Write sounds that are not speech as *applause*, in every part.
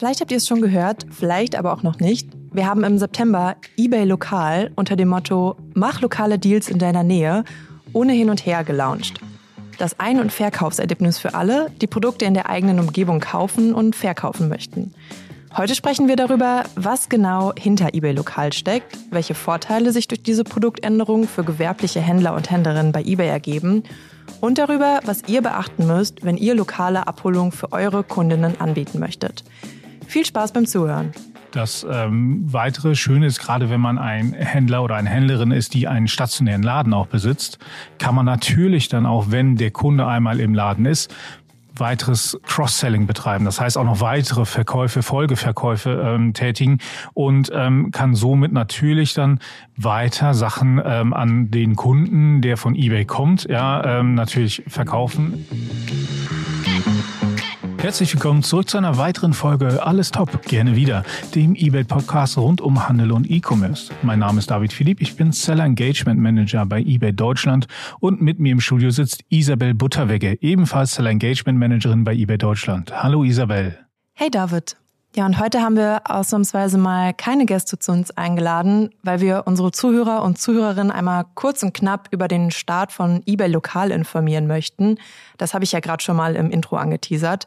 Vielleicht habt ihr es schon gehört, vielleicht aber auch noch nicht. Wir haben im September eBay Lokal unter dem Motto Mach lokale Deals in deiner Nähe ohne hin und her gelauncht. Das Ein- und Verkaufserlebnis für alle, die Produkte in der eigenen Umgebung kaufen und verkaufen möchten. Heute sprechen wir darüber, was genau hinter eBay Lokal steckt, welche Vorteile sich durch diese Produktänderung für gewerbliche Händler und Händlerinnen bei eBay ergeben und darüber, was ihr beachten müsst, wenn ihr lokale Abholung für eure Kundinnen anbieten möchtet. Viel Spaß beim Zuhören. Das ähm, weitere Schöne ist, gerade wenn man ein Händler oder eine Händlerin ist, die einen stationären Laden auch besitzt, kann man natürlich dann auch, wenn der Kunde einmal im Laden ist, weiteres Cross-Selling betreiben. Das heißt auch noch weitere Verkäufe, Folgeverkäufe ähm, tätigen und ähm, kann somit natürlich dann weiter Sachen ähm, an den Kunden, der von eBay kommt, ja, ähm, natürlich verkaufen. Herzlich willkommen zurück zu einer weiteren Folge Alles Top, gerne wieder, dem eBay Podcast rund um Handel und E-Commerce. Mein Name ist David Philipp, ich bin Seller Engagement Manager bei eBay Deutschland und mit mir im Studio sitzt Isabel Butterwegge, ebenfalls Seller Engagement Managerin bei eBay Deutschland. Hallo Isabel. Hey David. Ja, und heute haben wir ausnahmsweise mal keine Gäste zu uns eingeladen, weil wir unsere Zuhörer und Zuhörerinnen einmal kurz und knapp über den Start von eBay Lokal informieren möchten. Das habe ich ja gerade schon mal im Intro angeteasert.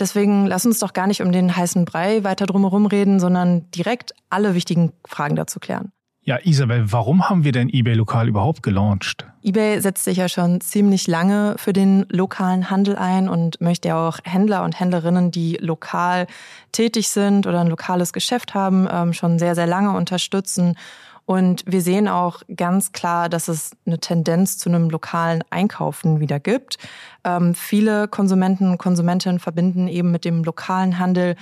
Deswegen lass uns doch gar nicht um den heißen Brei weiter drumherum reden, sondern direkt alle wichtigen Fragen dazu klären. Ja, Isabel, warum haben wir denn eBay Lokal überhaupt gelauncht? eBay setzt sich ja schon ziemlich lange für den lokalen Handel ein und möchte ja auch Händler und Händlerinnen, die lokal tätig sind oder ein lokales Geschäft haben, ähm, schon sehr, sehr lange unterstützen. Und wir sehen auch ganz klar, dass es eine Tendenz zu einem lokalen Einkaufen wieder gibt. Ähm, viele Konsumenten und Konsumentinnen verbinden eben mit dem lokalen Handel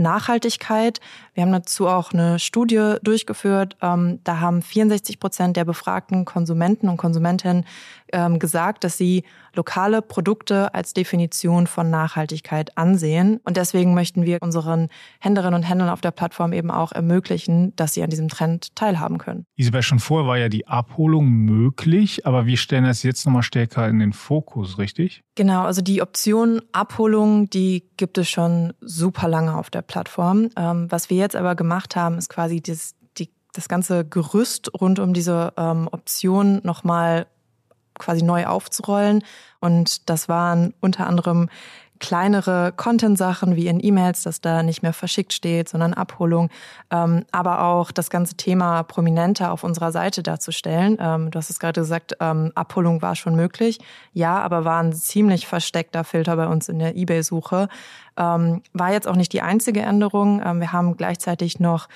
Nachhaltigkeit. Wir haben dazu auch eine Studie durchgeführt. Ähm, da haben 64 Prozent der befragten Konsumenten und Konsumentinnen ähm, gesagt, dass sie lokale Produkte als Definition von Nachhaltigkeit ansehen. Und deswegen möchten wir unseren Händlerinnen und Händlern auf der Plattform eben auch ermöglichen, dass sie an diesem Trend teilhaben können. Isabel, schon vorher war ja die Abholung möglich, aber wir stellen das jetzt nochmal stärker in den Fokus, richtig? Genau, also die Option Abholung, die gibt es schon super lange auf der Plattform. Ähm, was wir jetzt aber gemacht haben, ist quasi das, die, das ganze Gerüst rund um diese ähm, Option nochmal quasi neu aufzurollen. Und das waren unter anderem kleinere Content-Sachen wie in E-Mails, dass da nicht mehr verschickt steht, sondern Abholung, ähm, aber auch das ganze Thema prominenter auf unserer Seite darzustellen. Ähm, du hast es gerade gesagt, ähm, Abholung war schon möglich, ja, aber war ein ziemlich versteckter Filter bei uns in der eBay-Suche. Ähm, war jetzt auch nicht die einzige Änderung. Ähm, wir haben gleichzeitig noch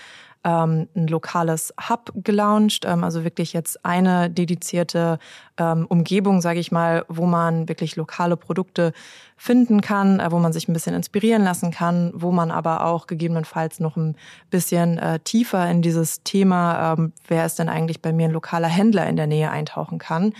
ähm, ein lokales Hub gelauncht, ähm, also wirklich jetzt eine dedizierte ähm, Umgebung, sage ich mal, wo man wirklich lokale Produkte finden kann, äh, wo man sich ein bisschen inspirieren lassen kann, wo man aber auch gegebenenfalls noch ein bisschen äh, tiefer in dieses Thema, ähm, wer ist denn eigentlich bei mir ein lokaler Händler in der Nähe eintauchen kann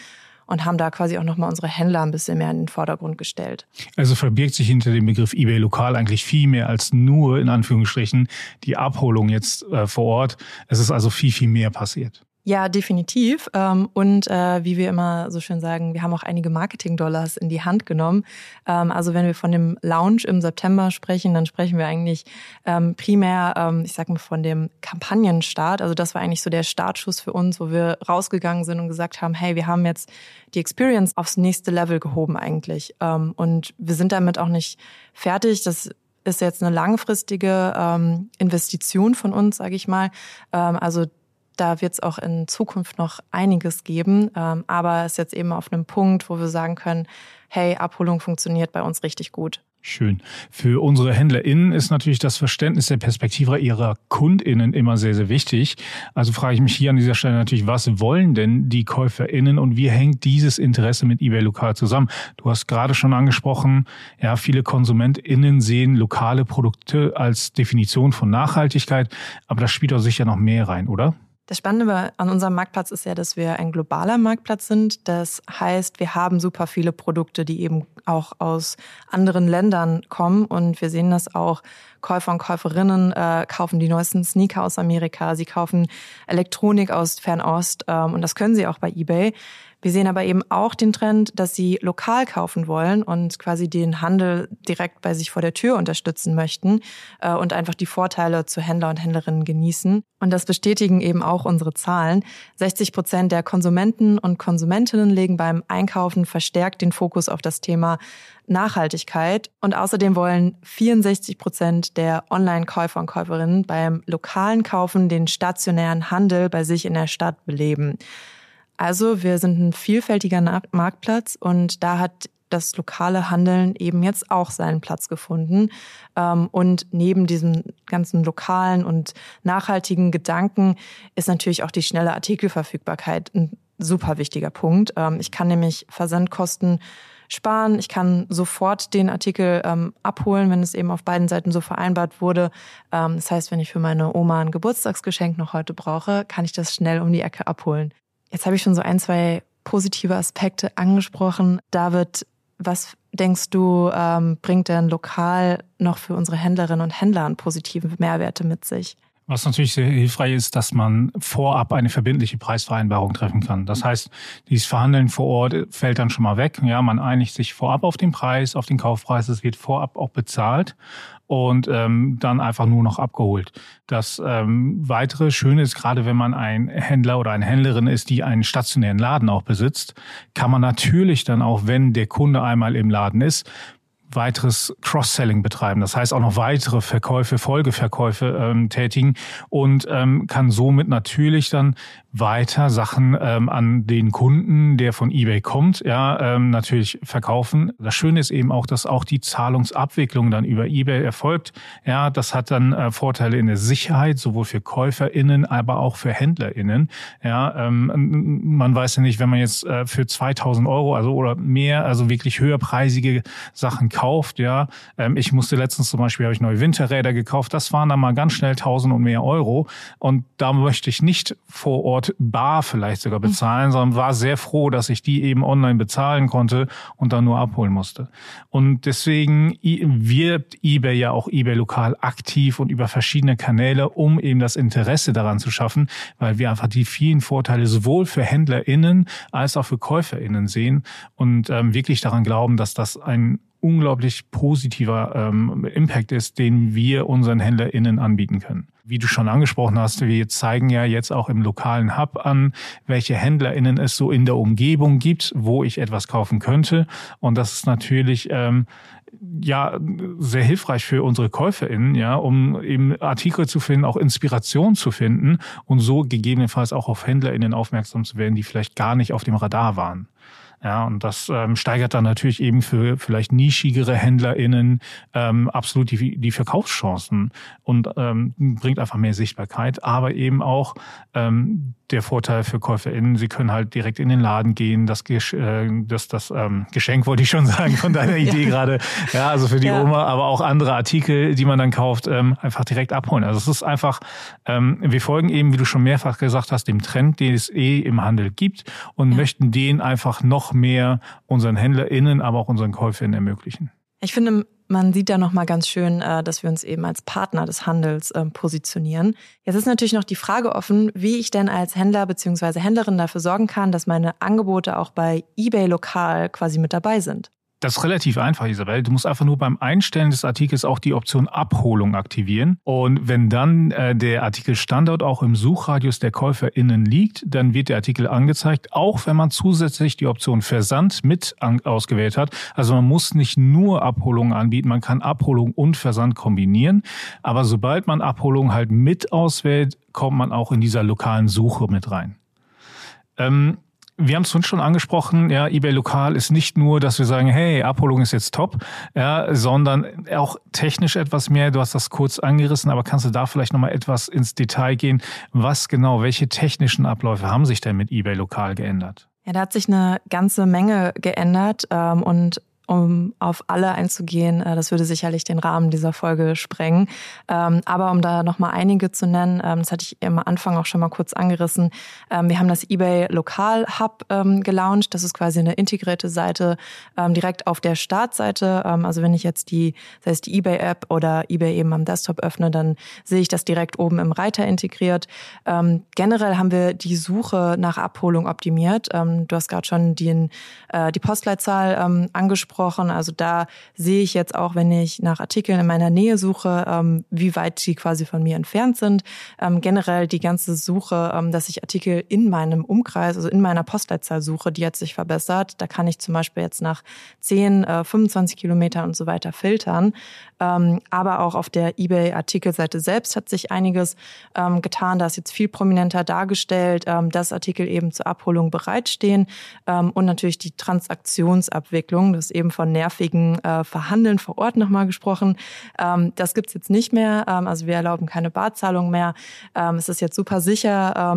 und haben da quasi auch nochmal unsere Händler ein bisschen mehr in den Vordergrund gestellt. Also verbirgt sich hinter dem Begriff eBay Lokal eigentlich viel mehr als nur in Anführungsstrichen die Abholung jetzt äh, vor Ort. Es ist also viel, viel mehr passiert. Ja, definitiv. Ähm, und äh, wie wir immer so schön sagen, wir haben auch einige Marketing-Dollars in die Hand genommen. Ähm, also wenn wir von dem Launch im September sprechen, dann sprechen wir eigentlich ähm, primär, ich sag mal, von dem Kampagnenstart. Also das war eigentlich so der Startschuss für uns, wo wir rausgegangen sind und gesagt haben, hey, wir haben jetzt die Experience aufs nächste Level gehoben eigentlich. Und wir sind damit auch nicht fertig. Das ist jetzt eine langfristige Investition von uns, sage ich mal. Also da wird es auch in Zukunft noch einiges geben. Ähm, aber es ist jetzt eben auf einem Punkt, wo wir sagen können, hey, Abholung funktioniert bei uns richtig gut. Schön. Für unsere HändlerInnen ist natürlich das Verständnis der Perspektive ihrer KundInnen immer sehr, sehr wichtig. Also frage ich mich hier an dieser Stelle natürlich, was wollen denn die KäuferInnen und wie hängt dieses Interesse mit eBay Lokal zusammen? Du hast gerade schon angesprochen, ja, viele KonsumentInnen sehen lokale Produkte als Definition von Nachhaltigkeit, aber das spielt auch sicher noch mehr rein, oder? Das Spannende an unserem Marktplatz ist ja, dass wir ein globaler Marktplatz sind. Das heißt, wir haben super viele Produkte, die eben auch aus anderen Ländern kommen. Und wir sehen das auch. Käufer und Käuferinnen äh, kaufen die neuesten Sneaker aus Amerika. Sie kaufen Elektronik aus Fernost. Ähm, und das können sie auch bei eBay. Wir sehen aber eben auch den Trend, dass sie lokal kaufen wollen und quasi den Handel direkt bei sich vor der Tür unterstützen möchten äh, und einfach die Vorteile zu Händler und Händlerinnen genießen. Und das bestätigen eben auch unsere Zahlen. 60 Prozent der Konsumenten und Konsumentinnen legen beim Einkaufen verstärkt den Fokus auf das Thema Nachhaltigkeit. Und außerdem wollen 64 Prozent der Online-Käufer und Käuferinnen beim lokalen Kaufen den stationären Handel bei sich in der Stadt beleben. Also wir sind ein vielfältiger Marktplatz und da hat das lokale Handeln eben jetzt auch seinen Platz gefunden. Ähm, und neben diesem ganzen lokalen und nachhaltigen Gedanken ist natürlich auch die schnelle Artikelverfügbarkeit ein super wichtiger Punkt. Ähm, ich kann nämlich Versandkosten sparen. Ich kann sofort den Artikel ähm, abholen, wenn es eben auf beiden Seiten so vereinbart wurde. das heißt, wenn ich für meine Oma ein Geburtstagsgeschenk noch heute brauche, kann ich das schnell um die Ecke abholen. Jetzt habe ich schon so ein, zwei positive Aspekte angesprochen. David, was denkst du, ähm, bringt denn lokal noch für unsere Händlerinnen und Händler positive Mehrwerte mit sich? Was natürlich sehr hilfreich ist, dass man vorab eine verbindliche Preisvereinbarung treffen kann. Das heißt, dieses Verhandeln vor Ort fällt dann schon mal weg. Ja, man einigt sich vorab auf den Preis, auf den Kaufpreis. Es wird vorab auch bezahlt und ähm, dann einfach nur noch abgeholt. Das ähm, weitere Schöne ist, gerade wenn man ein Händler oder eine Händlerin ist, die einen stationären Laden auch besitzt, kann man natürlich dann auch, wenn der Kunde einmal im Laden ist, weiteres Cross-Selling betreiben. Das heißt auch noch weitere Verkäufe, Folgeverkäufe ähm, tätigen und ähm, kann somit natürlich dann weiter Sachen ähm, an den Kunden, der von eBay kommt, ja, ähm, natürlich verkaufen. Das Schöne ist eben auch, dass auch die Zahlungsabwicklung dann über eBay erfolgt. Ja, das hat dann äh, Vorteile in der Sicherheit, sowohl für KäuferInnen, aber auch für HändlerInnen. Ja, ähm, man weiß ja nicht, wenn man jetzt äh, für 2000 Euro, also oder mehr, also wirklich höherpreisige Sachen kauft, ja. Ähm, ich musste letztens zum Beispiel, habe ich neue Winterräder gekauft. Das waren dann mal ganz schnell 1000 und mehr Euro. Und da möchte ich nicht vor Ort bar vielleicht sogar mhm. bezahlen, sondern war sehr froh, dass ich die eben online bezahlen konnte und dann nur abholen musste. Und deswegen wirbt eBay ja auch eBay lokal aktiv und über verschiedene Kanäle, um eben das Interesse daran zu schaffen, weil wir einfach die vielen Vorteile sowohl für HändlerInnen als auch für KäuferInnen sehen und ähm, wirklich daran glauben, dass das ein unglaublich positiver ähm, Impact ist, den wir unseren HändlerInnen anbieten können. Wie du schon angesprochen hast, wir zeigen ja jetzt auch im lokalen Hub an, welche HändlerInnen es so in der Umgebung gibt, wo ich etwas kaufen könnte. Und das ist natürlich ähm, ja sehr hilfreich für unsere KäuferInnen, ja, um eben Artikel zu finden, auch Inspiration zu finden und so gegebenenfalls auch auf HändlerInnen aufmerksam zu werden, die vielleicht gar nicht auf dem Radar waren. Ja, und das ähm, steigert dann natürlich eben für vielleicht nischigere HändlerInnen ähm, absolut die, die Verkaufschancen und ähm, bringt einfach mehr Sichtbarkeit, aber eben auch ähm, der Vorteil für KäuferInnen, sie können halt direkt in den Laden gehen, das, äh, das, das ähm, Geschenk wollte ich schon *laughs* sagen von deiner Idee ja. gerade, ja, also für die ja. Oma, aber auch andere Artikel, die man dann kauft, ähm, einfach direkt abholen. Also es ist einfach, ähm, wir folgen eben, wie du schon mehrfach gesagt hast, dem Trend, den es eh im Handel gibt und ja. möchten den einfach noch mehr unseren HändlerInnen, aber auch unseren KäuferInnen ermöglichen. Ich finde, man sieht da nochmal ganz schön, äh, dass wir uns eben als Partner des Handels ähm, positionieren. Jetzt ist natürlich noch die Frage offen, wie ich denn als Händler bzw. Händlerin dafür sorgen kann, dass meine Angebote auch bei eBay lokal quasi mit dabei sind. Das ist relativ einfach, Isabel. Du musst einfach nur beim Einstellen des Artikels auch die Option Abholung aktivieren. Und wenn dann äh, der Artikelstandort auch im Suchradius der KäuferInnen liegt, dann wird der Artikel angezeigt, auch wenn man zusätzlich die Option Versand mit ausgewählt hat. Also man muss nicht nur Abholung anbieten, man kann Abholung und Versand kombinieren. Aber sobald man Abholung halt mit auswählt, kommt man auch in dieser lokalen Suche mit rein. Ähm, wir haben es schon angesprochen, ja, eBay Lokal ist nicht nur, dass wir sagen, hey, Abholung ist jetzt top, ja, sondern auch technisch etwas mehr. Du hast das kurz angerissen, aber kannst du da vielleicht nochmal etwas ins Detail gehen? Was genau, welche technischen Abläufe haben sich denn mit eBay Lokal geändert? Ja, da hat sich eine ganze Menge geändert ähm, und um auf alle einzugehen, äh, das würde sicherlich den Rahmen dieser Folge sprengen. Ähm, aber um da nochmal einige zu nennen, ähm, das hatte ich am Anfang auch schon mal kurz angerissen. Ähm, wir haben das eBay Lokal Hub gelauncht. Das ist quasi eine integrierte Seite direkt auf der Startseite. Also wenn ich jetzt die, sei es die eBay App oder eBay eben am Desktop öffne, dann sehe ich das direkt oben im Reiter integriert. Generell haben wir die Suche nach Abholung optimiert. Du hast gerade schon die, äh, die Postleitzahl angesprochen angesprochen. Also da sehe ich jetzt auch, wenn ich nach Artikeln in meiner Nähe suche, ähm, wie weit die quasi von mir entfernt sind. Ähm, generell die ganze Suche, ähm, dass ich Artikel in meinem Umkreis, also in meiner Postleitzahl suche, die hat sich verbessert. Da kann ich zum Beispiel jetzt nach 10, äh, 25 Kilometern und so weiter filtern. Ähm, aber auch auf der eBay-Artikelseite selbst hat sich einiges ähm, getan. Da ist jetzt viel prominenter dargestellt, ähm, dass Artikel eben zur Abholung bereitstehen und natürlich die Transaktionsabwicklung. Das ist eben von nervigen äh, Verhandeln vor Ort nochmal gesprochen. Ähm, das gibt's jetzt nicht mehr. Ähm, also wir erlauben keine Barzahlung mehr. es ist jetzt super sicher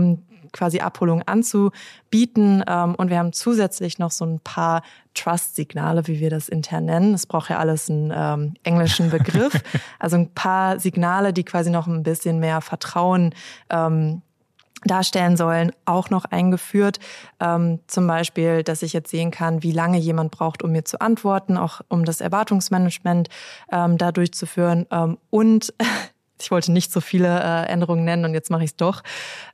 quasi Abholung anzubieten. Ähm, und wir haben zusätzlich noch so ein paar Trust-Signale, wie wir das intern nennen. Es braucht ja alles einen ähm, englischen Begriff. *laughs* also ein paar Signale, die quasi noch ein bisschen mehr Vertrauen ähm, darstellen sollen, auch noch eingeführt. Ähm, zum Beispiel, dass ich jetzt sehen kann, wie lange jemand braucht, um mir zu antworten, auch um das Erwartungsmanagement ähm, da durchzuführen. Ähm, und *laughs* ich wollte nicht so viele äh, Änderungen nennen und jetzt mache ich es doch.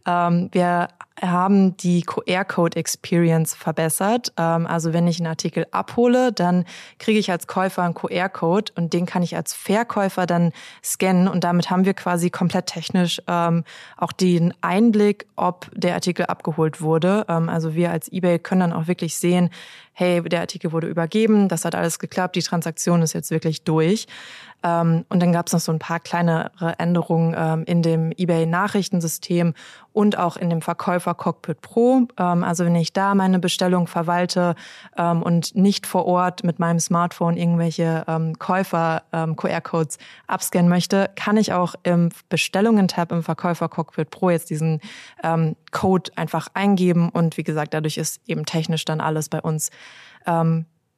Ähm, wir haben die QR-Code-Experience verbessert. Ähm, also wenn ich einen Artikel abhole, dann kriege ich als Käufer einen QR-Code und den kann ich als Verkäufer dann scannen und damit haben wir quasi komplett technisch ähm, auch den Einblick, ob der Artikel abgeholt wurde. Also wir als eBay können dann auch wirklich sehen, hey, der Artikel wurde übergeben, das hat alles geklappt, die Transaktion ist jetzt wirklich durch. Ähm, und dann gab es noch so ein paar kleinere Änderungen ähm, in dem eBay-Nachrichtensystem und auch in dem Verkäufer Cockpit Pro. Ähm, also wenn ich da meine Bestellung verwalte und nicht vor Ort mit meinem Smartphone irgendwelche Käufer QR-Codes abscannen möchte, kann ich auch im Bestellungen-Tab im Verkäufer Cockpit Pro jetzt diesen Code einfach eingeben und wie gesagt, dadurch ist eben technisch dann alles bei uns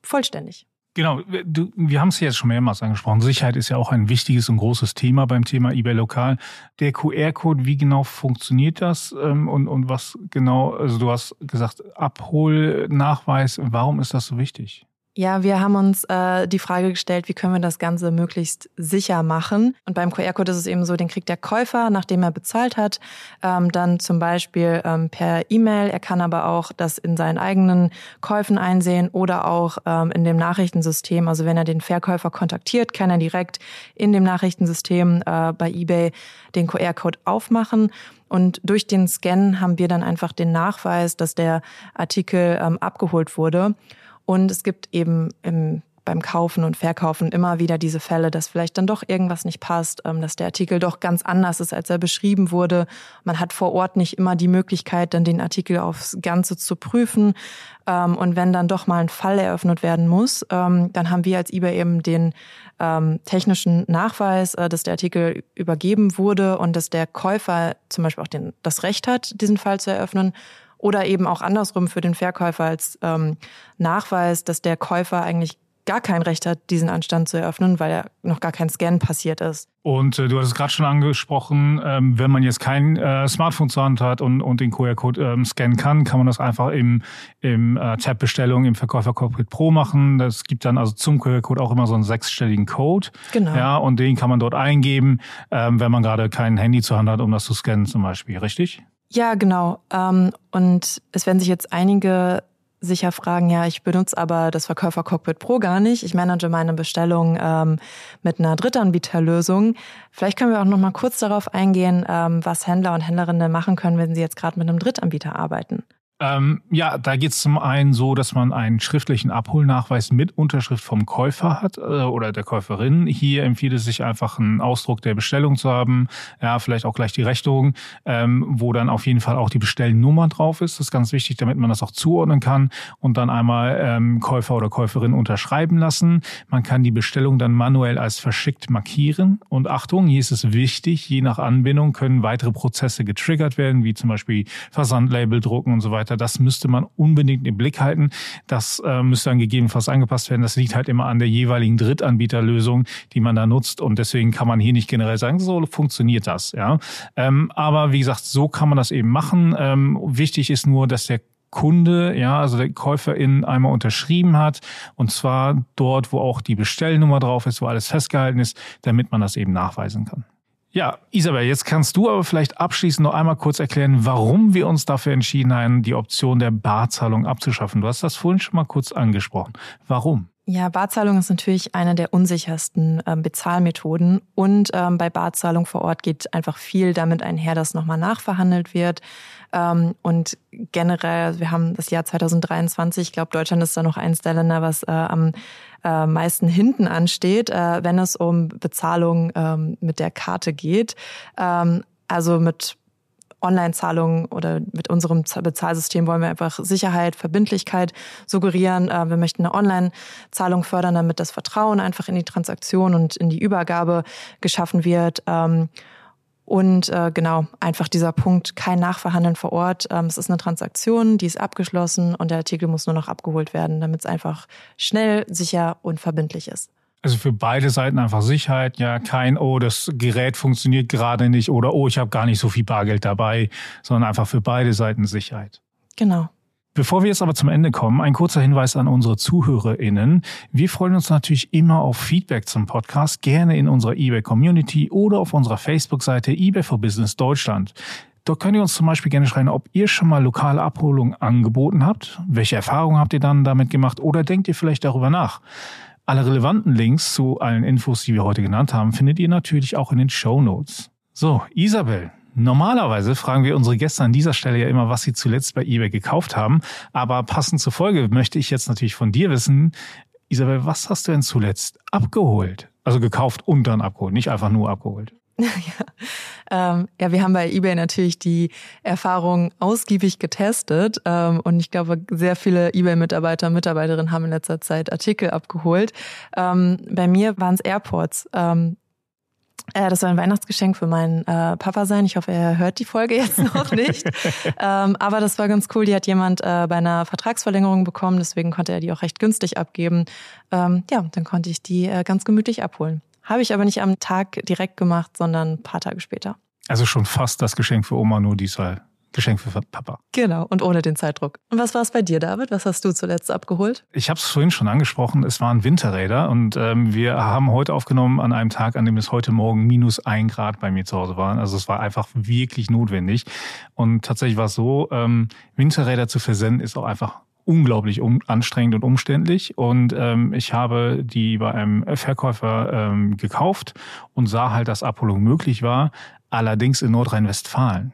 vollständig. Genau, du, wir haben es jetzt schon mehrmals angesprochen. Sicherheit ist ja auch ein wichtiges und großes Thema beim Thema eBay Lokal. Der QR-Code, wie genau funktioniert das ähm, und, und was genau, also du hast gesagt, Abholnachweis, warum ist das so wichtig? Ja, wir haben uns äh, die Frage gestellt, wie können wir das Ganze möglichst sicher machen. Und beim QR-Code ist es eben so, den kriegt der Käufer, nachdem er bezahlt hat, ähm, dann zum Beispiel ähm, per E-Mail. Er kann aber auch das in seinen eigenen Käufen einsehen oder auch ähm, in dem Nachrichtensystem. Also wenn er den Verkäufer kontaktiert, kann er direkt in dem Nachrichtensystem äh, bei eBay den QR-Code aufmachen. Und durch den Scan haben wir dann einfach den Nachweis, dass der Artikel ähm, abgeholt wurde. Und es gibt eben im beim Kaufen und Verkaufen immer wieder diese Fälle, dass vielleicht dann doch irgendwas nicht passt, ähm, dass der Artikel doch ganz anders ist, als er beschrieben wurde. Man hat vor Ort nicht immer die Möglichkeit, dann den Artikel aufs Ganze zu prüfen. Ähm, und wenn dann doch mal ein Fall eröffnet werden muss, ähm, dann haben wir als eBay eben den technischen Nachweis, äh, dass der Artikel übergeben wurde und dass der Käufer zum Beispiel auch den, das Recht hat, diesen Fall zu eröffnen oder eben auch andersrum für den Verkäufer als ähm, Nachweis, dass der Käufer eigentlich gar kein Recht hat, diesen Anstand zu eröffnen, weil ja noch gar kein Scan passiert ist. Und äh, du hast es gerade schon angesprochen, ähm, wenn man jetzt kein äh, Smartphone zur Hand hat und, und den QR-Code ähm, scannen kann, kann man das einfach im, im äh, Tab Bestellung im Verkäufer Cockpit Pro machen. Das gibt dann also zum QR-Code auch immer so einen sechsstelligen Code. Genau. Ja, und den kann man dort eingeben, ähm, wenn man gerade kein Handy zur Hand hat, um das zu scannen zum Beispiel, richtig? Ja, genau. Ähm, und es werden sich jetzt einige sicher fragen, ja, ich benutze aber das Verkäufer Cockpit Pro gar nicht. Ich manage meine Bestellung ähm, mit einer Drittanbieterlösung. Vielleicht können wir auch noch mal kurz darauf eingehen, ähm, was Händler und Händlerinnen machen können, wenn sie jetzt gerade mit einem Drittanbieter arbeiten. Ähm, ja, da geht es zum einen so, dass man einen schriftlichen Abholnachweis mit Unterschrift vom Käufer hat äh, oder der Käuferin. Hier empfiehlt es sich einfach einen Ausdruck der Bestellung zu haben, ja, vielleicht auch gleich die Rechnung, ähm, wo dann auf jeden Fall auch die Bestellnummer drauf ist. Das ist ganz wichtig, damit man das auch zuordnen kann und dann einmal ähm, Käufer oder Käuferin unterschreiben lassen. Man kann die Bestellung dann manuell als verschickt markieren. Und Achtung, hier ist es wichtig, je nach Anbindung können weitere Prozesse getriggert werden, wie zum Beispiel Versandlabel drucken und so weiter weiter. Das müsste man unbedingt im Blick halten. Das äh, müsste dann gegebenenfalls angepasst werden. Das liegt halt immer an der jeweiligen Drittanbieterlösung, die man da nutzt. Und deswegen kann man hier nicht generell sagen, so funktioniert das. Ja, ähm, aber wie gesagt, so kann man das eben machen. Ähm, wichtig ist nur, dass der Kunde, ja, also der Käuferin einmal unterschrieben hat und zwar dort, wo auch die Bestellnummer drauf ist, wo alles festgehalten ist, damit man das eben nachweisen kann. Ja, Isabel, jetzt kannst du aber vielleicht abschließend noch einmal kurz erklären, warum wir uns dafür entschieden haben, die Option der Barzahlung abzuschaffen. Du hast das vorhin schon mal kurz angesprochen. Warum? Ja, Barzahlung ist natürlich eine der unsichersten ähm, Bezahlmethoden und ähm, bei Barzahlung vor Ort geht einfach viel damit einher, dass nochmal nachverhandelt wird. Ähm, und generell, wir haben das Jahr 2023, ich glaube, Deutschland ist da noch eins der Länder, was äh, am äh, meisten hinten ansteht, äh, wenn es um Bezahlung ähm, mit der Karte geht. Ähm, also mit Online-Zahlungen oder mit unserem Bezahlsystem wollen wir einfach Sicherheit, Verbindlichkeit suggerieren. Äh, wir möchten eine Online-Zahlung fördern, damit das Vertrauen einfach in die Transaktion und in die Übergabe geschaffen wird. Ähm, und äh, genau, einfach dieser Punkt, kein Nachverhandeln vor Ort. Ähm, es ist eine Transaktion, die ist abgeschlossen und der Artikel muss nur noch abgeholt werden, damit es einfach schnell, sicher und verbindlich ist. Also für beide Seiten einfach Sicherheit, ja, kein, oh, das Gerät funktioniert gerade nicht oder oh, ich habe gar nicht so viel Bargeld dabei, sondern einfach für beide Seiten Sicherheit. Genau. Bevor wir jetzt aber zum Ende kommen, ein kurzer Hinweis an unsere ZuhörerInnen. Wir freuen uns natürlich immer auf Feedback zum Podcast, gerne in unserer eBay Community oder auf unserer Facebook-Seite eBay for Business Deutschland. Dort könnt ihr uns zum Beispiel gerne schreiben, ob ihr schon mal lokale Abholungen angeboten habt. Welche Erfahrungen habt ihr dann damit gemacht oder denkt ihr vielleicht darüber nach? Alle relevanten Links zu allen Infos, die wir heute genannt haben, findet ihr natürlich auch in den Show Notes. So, Isabel, Normalerweise fragen wir unsere Gäste an dieser Stelle ja immer, was sie zuletzt bei eBay gekauft haben. Aber passend zur Folge möchte ich jetzt natürlich von dir wissen, Isabel, was hast du denn zuletzt abgeholt? Also gekauft und dann abgeholt, nicht einfach nur abgeholt. *laughs* ja. Ähm, ja, wir haben bei eBay natürlich die Erfahrung ausgiebig getestet ähm, und ich glaube, sehr viele eBay-Mitarbeiter und Mitarbeiterinnen haben in letzter Zeit Artikel abgeholt. Ähm, bei mir waren es Airports. Ähm, äh, das soll ein Weihnachtsgeschenk für meinen äh, Papa sein. Ich hoffe, er hört die Folge jetzt *laughs* noch nicht. ähm, aber das war ganz cool. Die hat jemand äh, bei einer Vertragsverlängerung bekommen, deswegen konnte er die auch recht günstig abgeben. Ähm, ja, dann konnte ich die äh, ganz gemütlich abholen. Habe ich aber nicht am Tag direkt gemacht, sondern ein paar Tage später. Also schon fast das Geschenk für Oma, nur diesmal Geschenk für Papa. Genau, und ohne den Zeitdruck. Und was war es bei dir, David? Was hast du zuletzt abgeholt? Ich habe es vorhin schon angesprochen, es waren Winterräder und ähm, wir haben heute aufgenommen an einem Tag, an dem es heute Morgen minus ein Grad bei mir zu Hause waren. Also es war einfach wirklich notwendig. Und tatsächlich war es so, ähm, Winterräder zu versenden ist auch einfach unglaublich um, anstrengend und umständlich. Und ähm, ich habe die bei einem Verkäufer ähm, gekauft und sah halt, dass Abholung möglich war, allerdings in Nordrhein-Westfalen.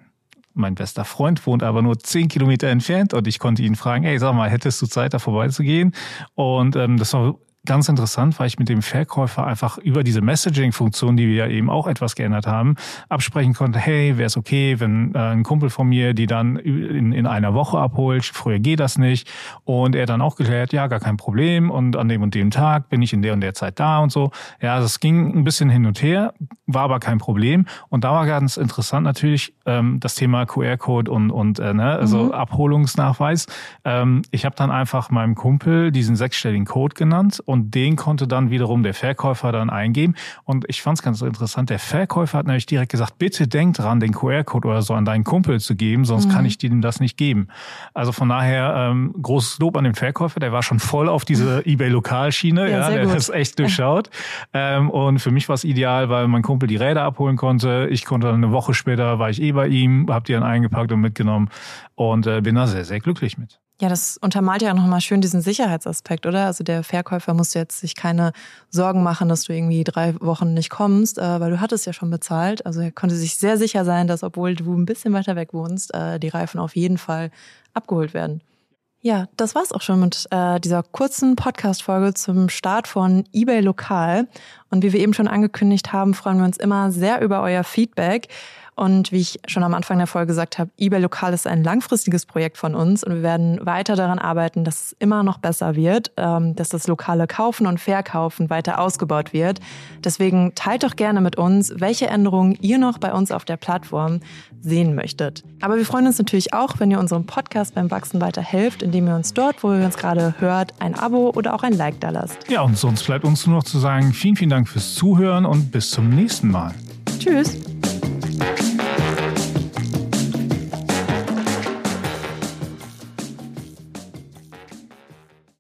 Mein bester Freund wohnt aber nur zehn Kilometer entfernt und ich konnte ihn fragen, hey, sag mal, hättest du Zeit, da vorbeizugehen? Und ähm, das war ganz interessant, weil ich mit dem Verkäufer einfach über diese Messaging-Funktion, die wir ja eben auch etwas geändert haben, absprechen konnte, hey, wäre es okay, wenn äh, ein Kumpel von mir die dann in, in einer Woche abholt, früher geht das nicht. Und er dann auch geklärt, ja, gar kein Problem und an dem und dem Tag bin ich in der und der Zeit da und so. Ja, das ging ein bisschen hin und her, war aber kein Problem. Und da war ganz interessant natürlich ähm, das Thema QR-Code und, und äh, ne, also mhm. Abholungsnachweis. Ähm, ich habe dann einfach meinem Kumpel diesen sechsstelligen Code genannt und den konnte dann wiederum der Verkäufer dann eingeben. Und ich fand es ganz interessant, der Verkäufer hat nämlich direkt gesagt, bitte denk dran, den QR-Code oder so an deinen Kumpel zu geben, sonst mhm. kann ich dir das nicht geben. Also von daher ähm, großes Lob an den Verkäufer, der war schon voll auf diese *laughs* eBay-Lokalschiene, ja, ja der hat es echt durchschaut. ähm, und für mich war es ideal, weil mein Kumpel die Räder abholen konnte. Ich konnte dann eine Woche später, war ich eh bei ihm, hab die dann eingepackt und mitgenommen und äh, bin da sehr, sehr glücklich mit. Ja, das untermalt ja nochmal schön diesen Sicherheitsaspekt, oder? Also der Verkäufer muss jetzt sich keine Sorgen machen, dass du irgendwie drei Wochen nicht kommst, äh, weil du hattest ja schon bezahlt. Also er konnte sich sehr sicher sein, dass obwohl du ein bisschen weiter weg wohnst, äh, die Reifen auf jeden Fall abgeholt werden. Ja, das war's auch schon mit äh, dieser kurzen Podcast-Folge zum Start von eBay Lokal. Und wie wir eben schon angekündigt haben, freuen wir uns immer sehr über euer Feedback. Und wie ich schon am Anfang der Folge gesagt habe, eBay Lokal ist ein langfristiges Projekt von uns und wir werden weiter daran arbeiten, dass es immer noch besser wird, ähm, dass das lokale Kaufen und Verkaufen weiter ausgebaut wird. Deswegen teilt doch gerne mit uns, welche Änderungen ihr noch bei uns auf der Plattform sehen möchtet. Aber wir freuen uns natürlich auch, wenn ihr unserem Podcast beim Wachsen weiterhelft, indem ihr uns dort, wo ihr uns gerade hört, ein Abo oder auch ein Like da lasst. Ja, und sonst bleibt uns nur noch zu sagen, vielen, vielen Dank fürs Zuhören und bis zum nächsten Mal. Tschüss.